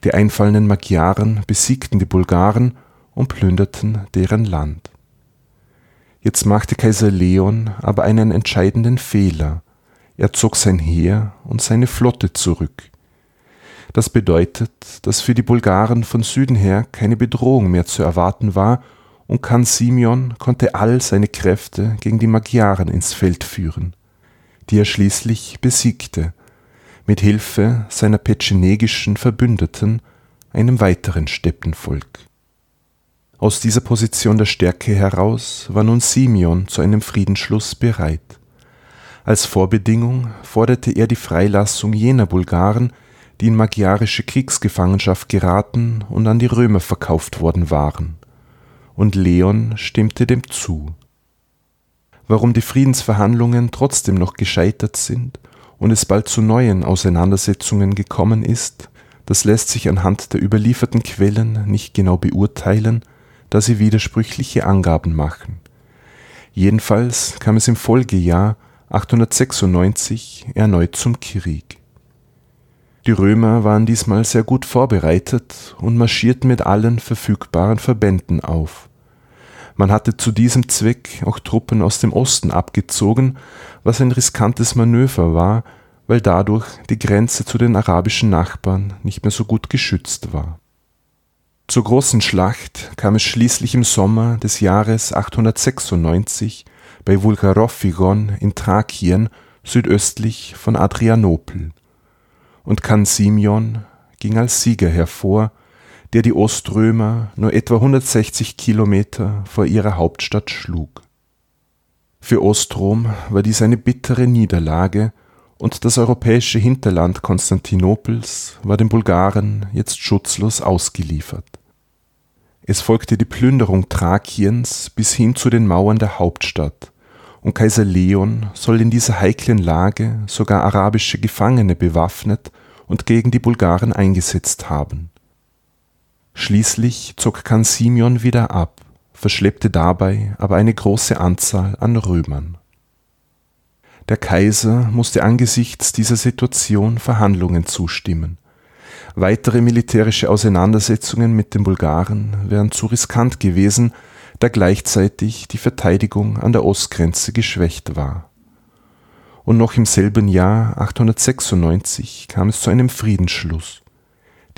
Die einfallenden Magyaren besiegten die Bulgaren und plünderten deren Land. Jetzt machte Kaiser Leon aber einen entscheidenden Fehler. Er zog sein Heer und seine Flotte zurück. Das bedeutet, dass für die Bulgaren von Süden her keine Bedrohung mehr zu erwarten war und Khan Simeon konnte all seine Kräfte gegen die Magyaren ins Feld führen, die er schließlich besiegte, mit Hilfe seiner petschenegischen Verbündeten, einem weiteren Steppenvolk. Aus dieser Position der Stärke heraus war nun Simeon zu einem Friedensschluss bereit. Als Vorbedingung forderte er die Freilassung jener Bulgaren, die in magyarische Kriegsgefangenschaft geraten und an die Römer verkauft worden waren. Und Leon stimmte dem zu. Warum die Friedensverhandlungen trotzdem noch gescheitert sind und es bald zu neuen Auseinandersetzungen gekommen ist, das lässt sich anhand der überlieferten Quellen nicht genau beurteilen, da sie widersprüchliche Angaben machen. Jedenfalls kam es im Folgejahr 896 erneut zum Krieg. Die Römer waren diesmal sehr gut vorbereitet und marschierten mit allen verfügbaren Verbänden auf. Man hatte zu diesem Zweck auch Truppen aus dem Osten abgezogen, was ein riskantes Manöver war, weil dadurch die Grenze zu den arabischen Nachbarn nicht mehr so gut geschützt war. Zur großen Schlacht kam es schließlich im Sommer des Jahres 896 bei Vulgarophigon in Thrakien südöstlich von Adrianopel und Khan Simeon ging als Sieger hervor, der die Oströmer nur etwa 160 Kilometer vor ihrer Hauptstadt schlug. Für Ostrom war dies eine bittere Niederlage und das europäische Hinterland Konstantinopels war den Bulgaren jetzt schutzlos ausgeliefert. Es folgte die Plünderung Thrakiens bis hin zu den Mauern der Hauptstadt, und Kaiser Leon soll in dieser heiklen Lage sogar arabische Gefangene bewaffnet und gegen die Bulgaren eingesetzt haben. Schließlich zog Khan Simeon wieder ab, verschleppte dabei aber eine große Anzahl an Römern. Der Kaiser musste angesichts dieser Situation Verhandlungen zustimmen. Weitere militärische Auseinandersetzungen mit den Bulgaren wären zu riskant gewesen, da gleichzeitig die Verteidigung an der Ostgrenze geschwächt war. Und noch im selben Jahr 896 kam es zu einem Friedensschluss.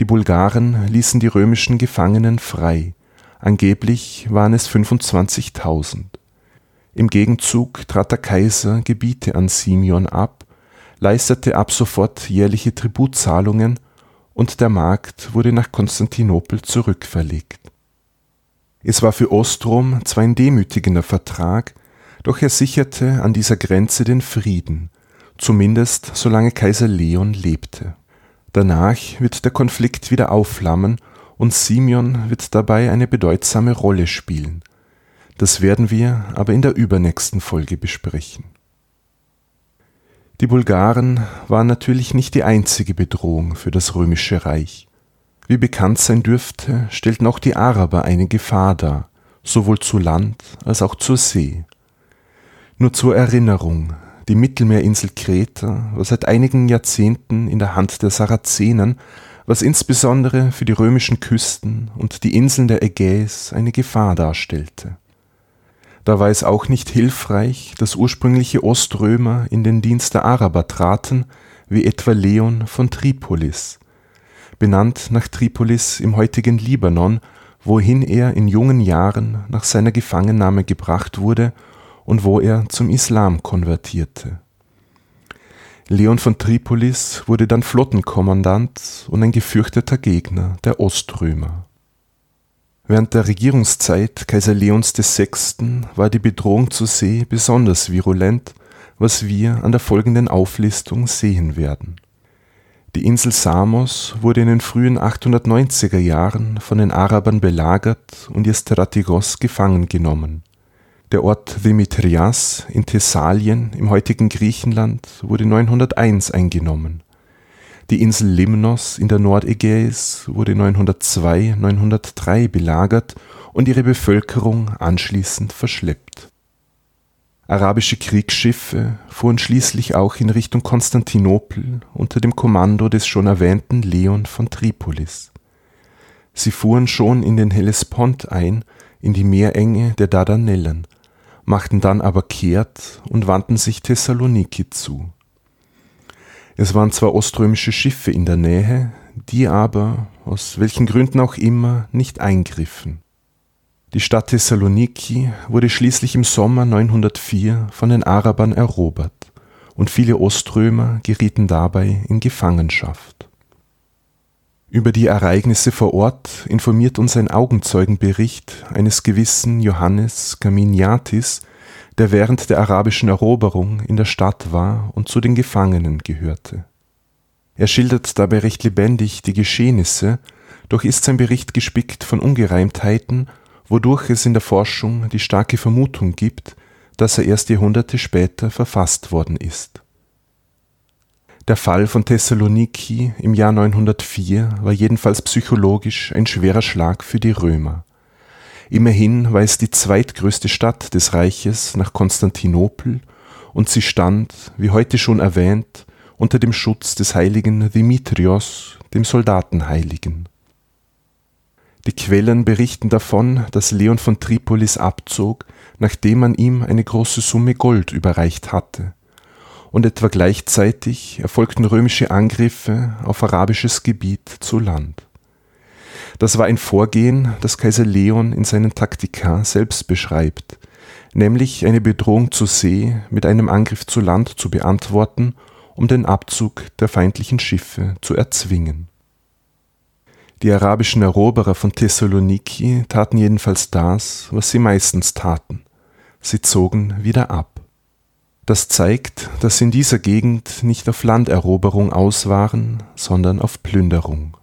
Die Bulgaren ließen die römischen Gefangenen frei, angeblich waren es 25.000. Im Gegenzug trat der Kaiser Gebiete an Simeon ab, leistete ab sofort jährliche Tributzahlungen und der Markt wurde nach Konstantinopel zurückverlegt. Es war für Ostrom zwar ein demütigender Vertrag, doch er sicherte an dieser Grenze den Frieden, zumindest solange Kaiser Leon lebte. Danach wird der Konflikt wieder aufflammen und Simeon wird dabei eine bedeutsame Rolle spielen. Das werden wir aber in der übernächsten Folge besprechen. Die Bulgaren waren natürlich nicht die einzige Bedrohung für das römische Reich. Wie bekannt sein dürfte, stellten auch die Araber eine Gefahr dar, sowohl zu Land als auch zur See. Nur zur Erinnerung, die Mittelmeerinsel Kreta war seit einigen Jahrzehnten in der Hand der Sarazenen, was insbesondere für die römischen Küsten und die Inseln der Ägäis eine Gefahr darstellte. Da war es auch nicht hilfreich, dass ursprüngliche Oströmer in den Dienst der Araber traten, wie etwa Leon von Tripolis, benannt nach Tripolis im heutigen Libanon, wohin er in jungen Jahren nach seiner Gefangennahme gebracht wurde und wo er zum Islam konvertierte. Leon von Tripolis wurde dann Flottenkommandant und ein gefürchteter Gegner der Oströmer. Während der Regierungszeit Kaiser Leons VI. war die Bedrohung zur See besonders virulent, was wir an der folgenden Auflistung sehen werden die Insel Samos wurde in den frühen 890er Jahren von den Arabern belagert und ihr Strategos gefangen genommen. Der Ort Dimitrias in Thessalien im heutigen Griechenland wurde 901 eingenommen. Die Insel Limnos in der Nordägäis wurde 902/903 belagert und ihre Bevölkerung anschließend verschleppt Arabische Kriegsschiffe fuhren schließlich auch in Richtung Konstantinopel unter dem Kommando des schon erwähnten Leon von Tripolis. Sie fuhren schon in den Hellespont ein, in die Meerenge der Dardanellen, machten dann aber kehrt und wandten sich Thessaloniki zu. Es waren zwar oströmische Schiffe in der Nähe, die aber, aus welchen Gründen auch immer, nicht eingriffen. Die Stadt Thessaloniki wurde schließlich im Sommer 904 von den Arabern erobert und viele Oströmer gerieten dabei in Gefangenschaft. Über die Ereignisse vor Ort informiert uns ein Augenzeugenbericht eines gewissen Johannes Gaminiatis, der während der arabischen Eroberung in der Stadt war und zu den Gefangenen gehörte. Er schildert dabei recht lebendig die Geschehnisse, doch ist sein Bericht gespickt von Ungereimtheiten, wodurch es in der Forschung die starke Vermutung gibt, dass er erst Jahrhunderte später verfasst worden ist. Der Fall von Thessaloniki im Jahr 904 war jedenfalls psychologisch ein schwerer Schlag für die Römer. Immerhin war es die zweitgrößte Stadt des Reiches nach Konstantinopel und sie stand, wie heute schon erwähnt, unter dem Schutz des heiligen Dimitrios, dem Soldatenheiligen. Die Quellen berichten davon, dass Leon von Tripolis abzog, nachdem man ihm eine große Summe Gold überreicht hatte. Und etwa gleichzeitig erfolgten römische Angriffe auf arabisches Gebiet zu Land. Das war ein Vorgehen, das Kaiser Leon in seinen Taktika selbst beschreibt, nämlich eine Bedrohung zur See mit einem Angriff zu Land zu beantworten, um den Abzug der feindlichen Schiffe zu erzwingen. Die arabischen Eroberer von Thessaloniki taten jedenfalls das, was sie meistens taten. Sie zogen wieder ab. Das zeigt, dass sie in dieser Gegend nicht auf Landeroberung aus waren, sondern auf Plünderung.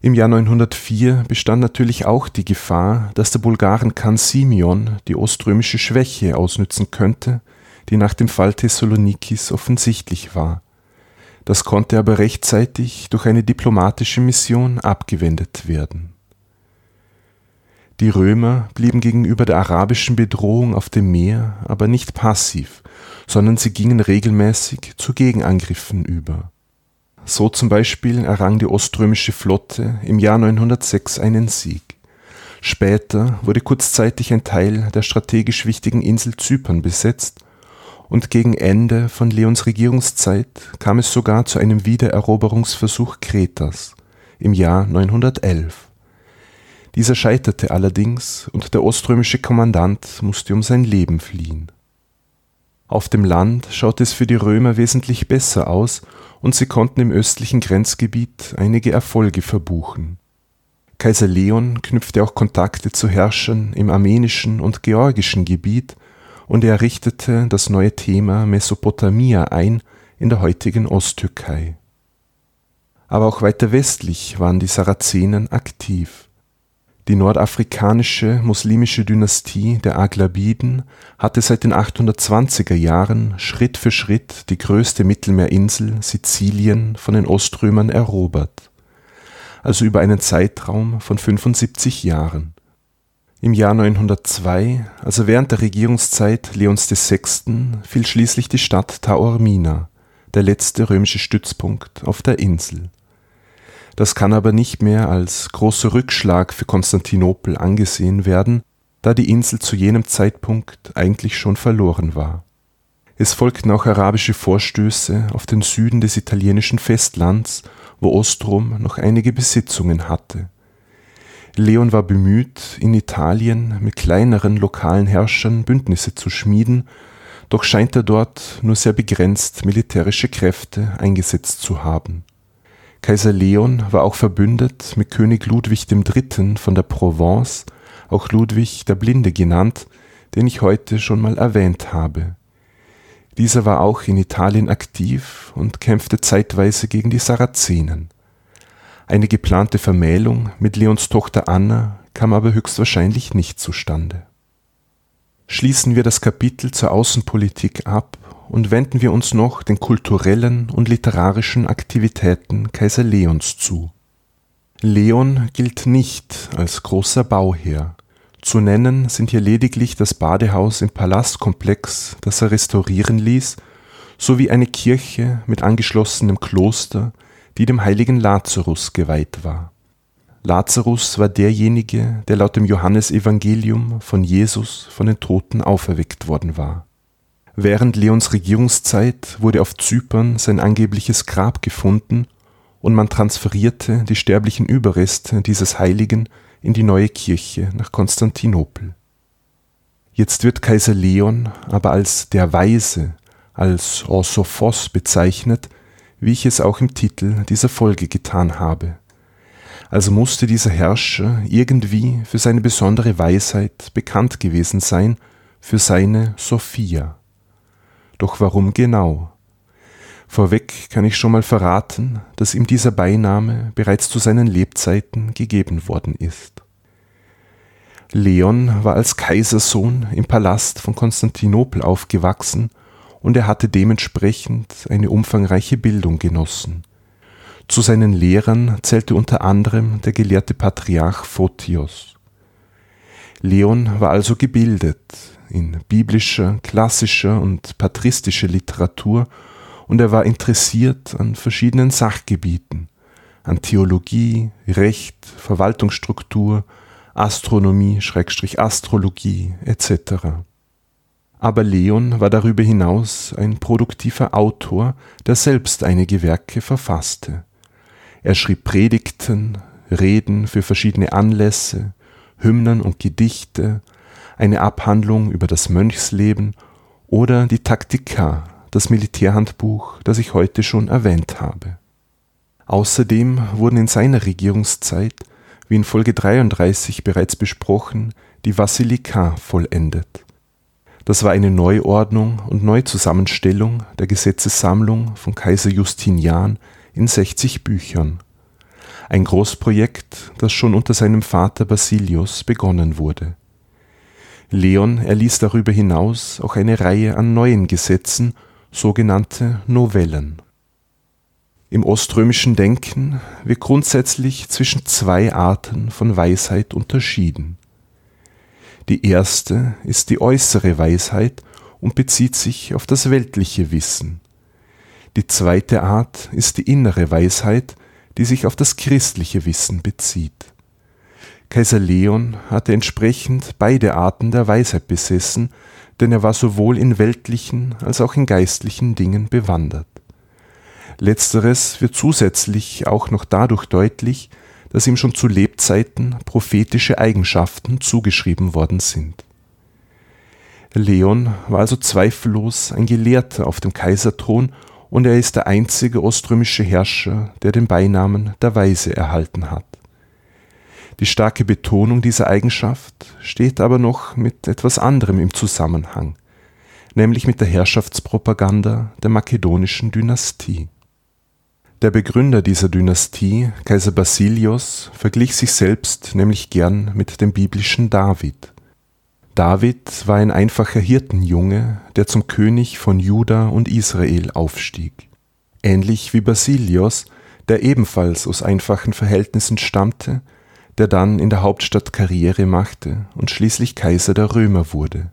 Im Jahr 904 bestand natürlich auch die Gefahr, dass der Bulgarenkhan Simeon die oströmische Schwäche ausnützen könnte, die nach dem Fall Thessalonikis offensichtlich war. Das konnte aber rechtzeitig durch eine diplomatische Mission abgewendet werden. Die Römer blieben gegenüber der arabischen Bedrohung auf dem Meer aber nicht passiv, sondern sie gingen regelmäßig zu Gegenangriffen über. So zum Beispiel errang die oströmische Flotte im Jahr 906 einen Sieg. Später wurde kurzzeitig ein Teil der strategisch wichtigen Insel Zypern besetzt und gegen Ende von Leons Regierungszeit kam es sogar zu einem Wiedereroberungsversuch Kretas im Jahr 911. Dieser scheiterte allerdings und der oströmische Kommandant musste um sein Leben fliehen. Auf dem Land schaute es für die Römer wesentlich besser aus und sie konnten im östlichen Grenzgebiet einige Erfolge verbuchen. Kaiser Leon knüpfte auch Kontakte zu Herrschern im armenischen und georgischen Gebiet und er richtete das neue Thema Mesopotamia ein in der heutigen Osttürkei. Aber auch weiter westlich waren die Sarazenen aktiv. Die nordafrikanische muslimische Dynastie der Aglabiden hatte seit den 820er Jahren Schritt für Schritt die größte Mittelmeerinsel Sizilien von den Oströmern erobert, also über einen Zeitraum von 75 Jahren. Im Jahr 902, also während der Regierungszeit Leons VI., fiel schließlich die Stadt Taormina, der letzte römische Stützpunkt auf der Insel das kann aber nicht mehr als großer Rückschlag für Konstantinopel angesehen werden, da die Insel zu jenem Zeitpunkt eigentlich schon verloren war. Es folgten auch arabische Vorstöße auf den Süden des italienischen Festlands, wo Ostrom noch einige Besitzungen hatte. Leon war bemüht, in Italien mit kleineren lokalen Herrschern Bündnisse zu schmieden, doch scheint er dort nur sehr begrenzt militärische Kräfte eingesetzt zu haben Kaiser Leon war auch verbündet mit König Ludwig III. von der Provence, auch Ludwig der Blinde genannt, den ich heute schon mal erwähnt habe. Dieser war auch in Italien aktiv und kämpfte zeitweise gegen die Sarazenen. Eine geplante Vermählung mit Leons Tochter Anna kam aber höchstwahrscheinlich nicht zustande. Schließen wir das Kapitel zur Außenpolitik ab und wenden wir uns noch den kulturellen und literarischen Aktivitäten Kaiser Leons zu. Leon gilt nicht als großer Bauherr. Zu nennen sind hier lediglich das Badehaus im Palastkomplex, das er restaurieren ließ, sowie eine Kirche mit angeschlossenem Kloster, die dem heiligen Lazarus geweiht war. Lazarus war derjenige, der laut dem Johannesevangelium von Jesus von den Toten auferweckt worden war. Während Leons Regierungszeit wurde auf Zypern sein angebliches Grab gefunden und man transferierte die sterblichen Überreste dieses Heiligen in die neue Kirche nach Konstantinopel. Jetzt wird Kaiser Leon aber als der Weise, als Orsophos bezeichnet, wie ich es auch im Titel dieser Folge getan habe. Also musste dieser Herrscher irgendwie für seine besondere Weisheit bekannt gewesen sein, für seine Sophia. Doch warum genau? Vorweg kann ich schon mal verraten, dass ihm dieser Beiname bereits zu seinen Lebzeiten gegeben worden ist. Leon war als Kaisersohn im Palast von Konstantinopel aufgewachsen und er hatte dementsprechend eine umfangreiche Bildung genossen. Zu seinen Lehrern zählte unter anderem der gelehrte Patriarch Photios. Leon war also gebildet in biblischer, klassischer und patristischer Literatur und er war interessiert an verschiedenen Sachgebieten, an Theologie, Recht, Verwaltungsstruktur, Astronomie, Schrägstrich Astrologie etc. Aber Leon war darüber hinaus ein produktiver Autor, der selbst einige Werke verfasste. Er schrieb Predigten, Reden für verschiedene Anlässe, Hymnen und Gedichte, eine Abhandlung über das Mönchsleben oder die Taktika, das Militärhandbuch, das ich heute schon erwähnt habe. Außerdem wurden in seiner Regierungszeit, wie in Folge 33 bereits besprochen, die Vasilika vollendet. Das war eine Neuordnung und Neuzusammenstellung der Gesetzessammlung von Kaiser Justinian in 60 Büchern. Ein Großprojekt, das schon unter seinem Vater Basilius begonnen wurde. Leon erließ darüber hinaus auch eine Reihe an neuen Gesetzen sogenannte Novellen. Im oströmischen Denken wird grundsätzlich zwischen zwei Arten von Weisheit unterschieden. Die erste ist die äußere Weisheit und bezieht sich auf das weltliche Wissen. Die zweite Art ist die innere Weisheit, die sich auf das christliche Wissen bezieht. Kaiser Leon hatte entsprechend beide Arten der Weisheit besessen, denn er war sowohl in weltlichen als auch in geistlichen Dingen bewandert. Letzteres wird zusätzlich auch noch dadurch deutlich, dass ihm schon zu Lebzeiten prophetische Eigenschaften zugeschrieben worden sind. Leon war also zweifellos ein Gelehrter auf dem Kaiserthron und er ist der einzige oströmische Herrscher, der den Beinamen der Weise erhalten hat. Die starke Betonung dieser Eigenschaft steht aber noch mit etwas anderem im Zusammenhang, nämlich mit der Herrschaftspropaganda der makedonischen Dynastie. Der Begründer dieser Dynastie, Kaiser Basilios, verglich sich selbst nämlich gern mit dem biblischen David. David war ein einfacher Hirtenjunge, der zum König von Juda und Israel aufstieg. Ähnlich wie Basilios, der ebenfalls aus einfachen Verhältnissen stammte der dann in der Hauptstadt Karriere machte und schließlich Kaiser der Römer wurde.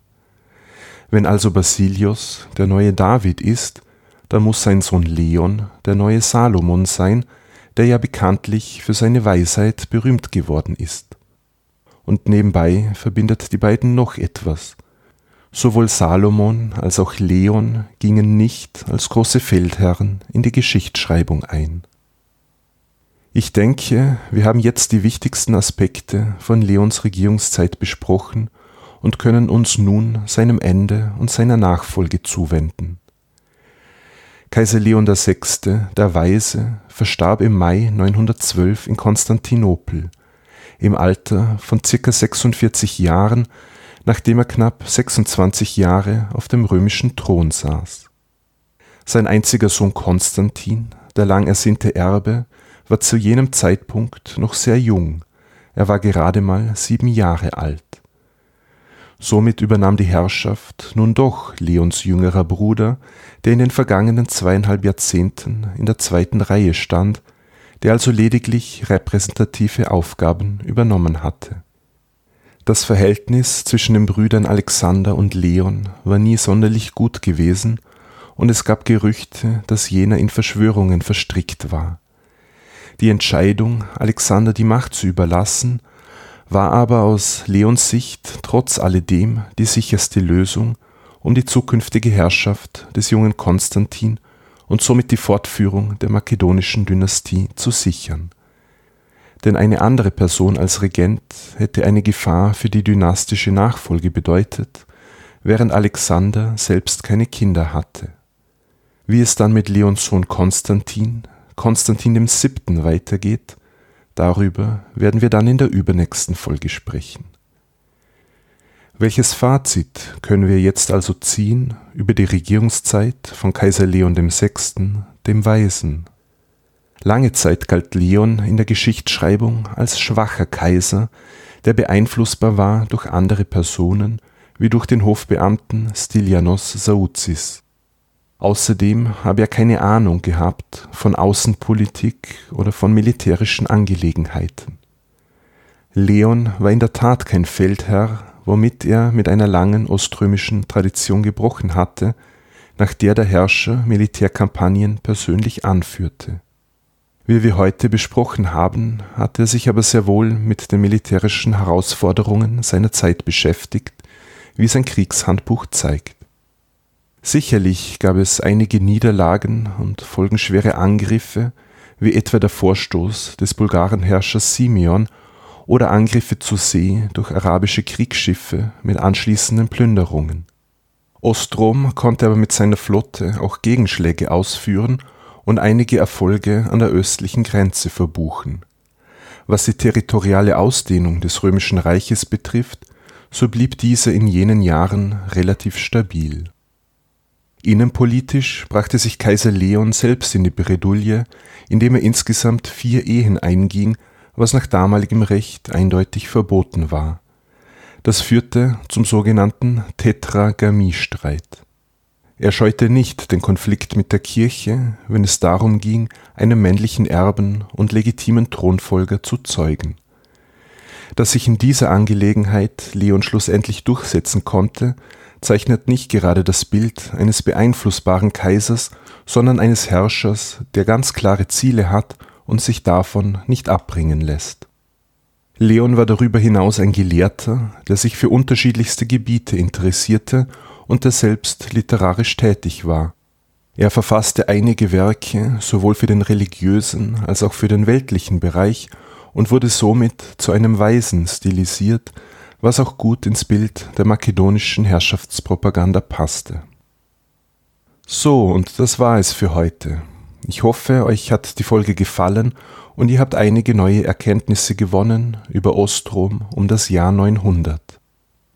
Wenn also Basilius der neue David ist, dann muss sein Sohn Leon der neue Salomon sein, der ja bekanntlich für seine Weisheit berühmt geworden ist. Und nebenbei verbindet die beiden noch etwas. Sowohl Salomon als auch Leon gingen nicht als große Feldherren in die Geschichtsschreibung ein. Ich denke, wir haben jetzt die wichtigsten Aspekte von Leons Regierungszeit besprochen und können uns nun seinem Ende und seiner Nachfolge zuwenden. Kaiser Leon VI., der Weise, verstarb im Mai 912 in Konstantinopel, im Alter von circa 46 Jahren, nachdem er knapp 26 Jahre auf dem römischen Thron saß. Sein einziger Sohn Konstantin, der lang ersehnte Erbe, war zu jenem Zeitpunkt noch sehr jung, er war gerade mal sieben Jahre alt. Somit übernahm die Herrschaft nun doch Leons jüngerer Bruder, der in den vergangenen zweieinhalb Jahrzehnten in der zweiten Reihe stand, der also lediglich repräsentative Aufgaben übernommen hatte. Das Verhältnis zwischen den Brüdern Alexander und Leon war nie sonderlich gut gewesen, und es gab Gerüchte, dass jener in Verschwörungen verstrickt war. Die Entscheidung, Alexander die Macht zu überlassen, war aber aus Leons Sicht trotz alledem die sicherste Lösung, um die zukünftige Herrschaft des jungen Konstantin und somit die Fortführung der makedonischen Dynastie zu sichern. Denn eine andere Person als Regent hätte eine Gefahr für die dynastische Nachfolge bedeutet, während Alexander selbst keine Kinder hatte. Wie es dann mit Leons Sohn Konstantin, Konstantin Siebten weitergeht, darüber werden wir dann in der übernächsten Folge sprechen. Welches Fazit können wir jetzt also ziehen über die Regierungszeit von Kaiser Leon VI., dem Weisen? Lange Zeit galt Leon in der Geschichtsschreibung als schwacher Kaiser, der beeinflussbar war durch andere Personen wie durch den Hofbeamten Stylianos Sauzis. Außerdem habe er keine Ahnung gehabt von Außenpolitik oder von militärischen Angelegenheiten. Leon war in der Tat kein Feldherr, womit er mit einer langen oströmischen Tradition gebrochen hatte, nach der der Herrscher Militärkampagnen persönlich anführte. Wie wir heute besprochen haben, hatte er sich aber sehr wohl mit den militärischen Herausforderungen seiner Zeit beschäftigt, wie sein Kriegshandbuch zeigt. Sicherlich gab es einige Niederlagen und folgenschwere Angriffe, wie etwa der Vorstoß des Bulgarenherrschers Simeon oder Angriffe zu See durch arabische Kriegsschiffe mit anschließenden Plünderungen. Ostrom konnte aber mit seiner Flotte auch Gegenschläge ausführen und einige Erfolge an der östlichen Grenze verbuchen. Was die territoriale Ausdehnung des römischen Reiches betrifft, so blieb diese in jenen Jahren relativ stabil. Innenpolitisch brachte sich Kaiser Leon selbst in die Bredouille, indem er insgesamt vier Ehen einging, was nach damaligem Recht eindeutig verboten war. Das führte zum sogenannten Tetragamiestreit. Er scheute nicht den Konflikt mit der Kirche, wenn es darum ging, einen männlichen Erben und legitimen Thronfolger zu zeugen. Dass sich in dieser Angelegenheit Leon schlussendlich durchsetzen konnte, zeichnet nicht gerade das Bild eines beeinflussbaren Kaisers, sondern eines Herrschers, der ganz klare Ziele hat und sich davon nicht abbringen lässt. Leon war darüber hinaus ein Gelehrter, der sich für unterschiedlichste Gebiete interessierte und der selbst literarisch tätig war. Er verfasste einige Werke sowohl für den religiösen als auch für den weltlichen Bereich und wurde somit zu einem Weisen stilisiert, was auch gut ins Bild der makedonischen Herrschaftspropaganda passte. So, und das war es für heute. Ich hoffe, euch hat die Folge gefallen und ihr habt einige neue Erkenntnisse gewonnen über Ostrom um das Jahr 900.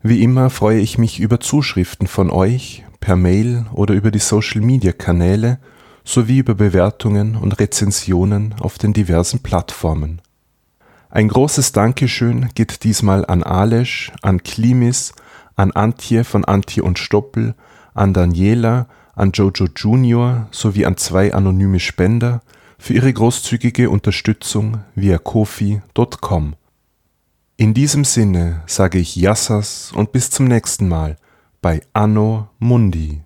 Wie immer freue ich mich über Zuschriften von euch per Mail oder über die Social-Media-Kanäle sowie über Bewertungen und Rezensionen auf den diversen Plattformen. Ein großes Dankeschön geht diesmal an Alesch, an Klimis, an Antje von Antje und Stoppel, an Daniela, an Jojo Junior sowie an zwei anonyme Spender für ihre großzügige Unterstützung via kofi.com. In diesem Sinne sage ich Yassas und bis zum nächsten Mal bei Anno Mundi.